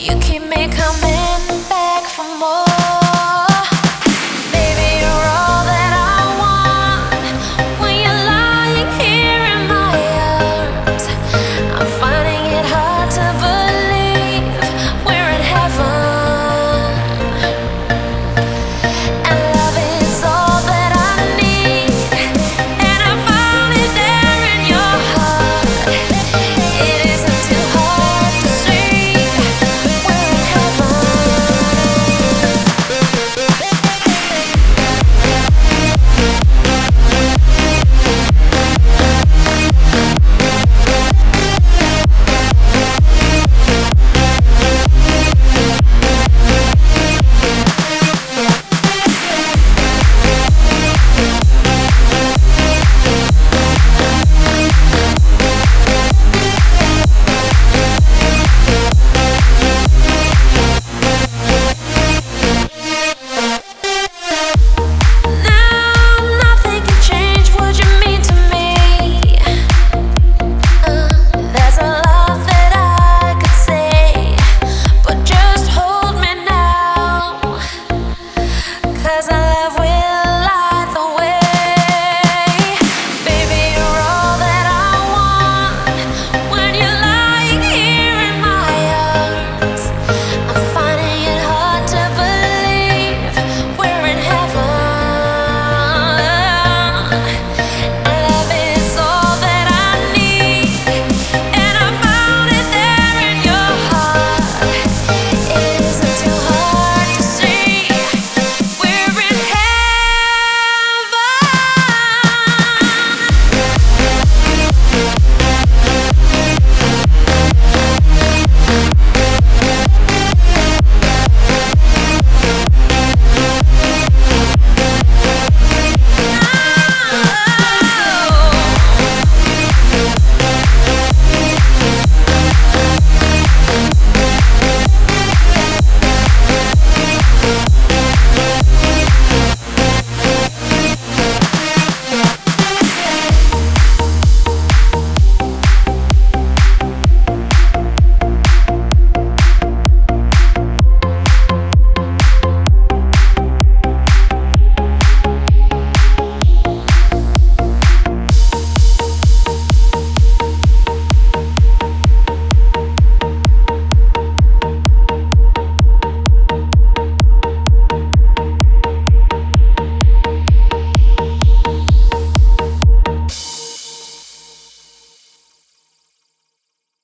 You keep me coming